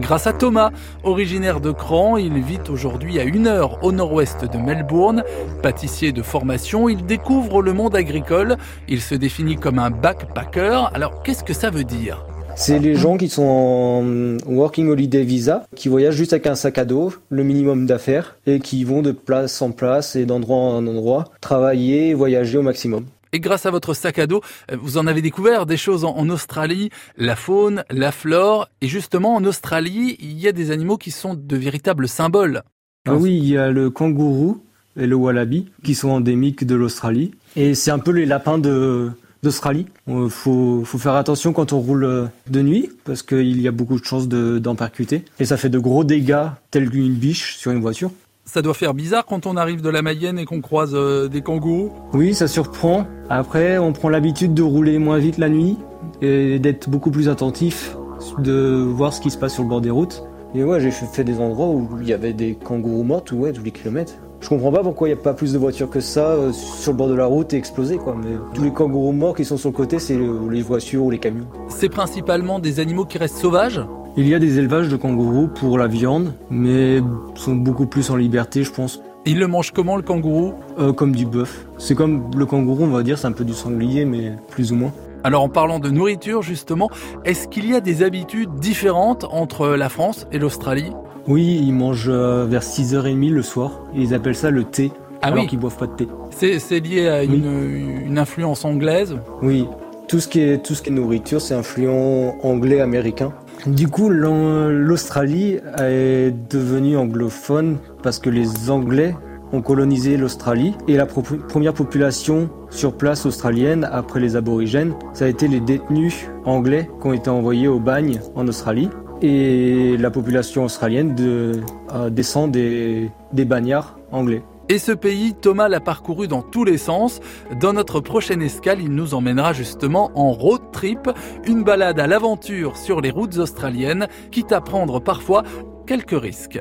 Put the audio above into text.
Grâce à Thomas, originaire de Cran, il vit aujourd'hui à une heure au nord-ouest de Melbourne. Pâtissier de formation, il découvre le monde agricole. Il se définit comme un backpacker. Alors qu'est-ce que ça veut dire? C'est les gens qui sont en Working Holiday Visa, qui voyagent juste avec un sac à dos, le minimum d'affaires, et qui vont de place en place et d'endroit en endroit, travailler voyager au maximum. Et grâce à votre sac à dos, euh, vous en avez découvert des choses en, Australie, la faune, la flore. Et justement, en Australie, il y a des animaux qui sont de véritables symboles. Ah oui, il y a le kangourou et le wallaby qui sont endémiques de l'Australie. Et c'est un peu les lapins de, d'Australie. Il faut, faire attention quand on roule euh, de nuit parce qu'il y a beaucoup de chances d'en percuter. Et ça fait de gros dégâts tels qu'une biche sur une voiture. Ça doit faire bizarre quand on arrive de la Mayenne et qu'on croise euh, des kangourous Oui, ça surprend. Après, on prend l'habitude de rouler moins vite la nuit et d'être beaucoup plus attentif, de voir ce qui se passe sur le bord des routes. Et ouais, j'ai fait des endroits où il y avait des kangourous morts ouais, tous les kilomètres. Je comprends pas pourquoi il n'y a pas plus de voitures que ça euh, sur le bord de la route et explosées quoi. Mais tous les kangourous morts qui sont sur le côté, c'est les voitures ou les camions. C'est principalement des animaux qui restent sauvages il y a des élevages de kangourous pour la viande, mais sont beaucoup plus en liberté, je pense. Il le mange comment le kangourou euh, Comme du bœuf. C'est comme le kangourou, on va dire, c'est un peu du sanglier, mais plus ou moins. Alors en parlant de nourriture justement, est-ce qu'il y a des habitudes différentes entre la France et l'Australie? Oui, ils mangent euh, vers 6h30 le soir. ils appellent ça le thé. Ah alors qu'ils boivent pas de thé. C'est lié à une, une, influence anglaise? Oui, tout ce qui est, tout ce qui est nourriture, c'est influent anglais-américain. Du coup, l'Australie est devenue anglophone parce que les Anglais ont colonisé l'Australie et la première population sur place australienne après les aborigènes, ça a été les détenus anglais qui ont été envoyés au bagne en Australie. Et la population australienne euh, descend des, bagnards anglais. Et ce pays, Thomas l'a parcouru dans tous les sens. Dans notre prochaine escale, il nous emmènera justement en road une balade à l'aventure sur les routes australiennes, quitte à prendre parfois quelques risques.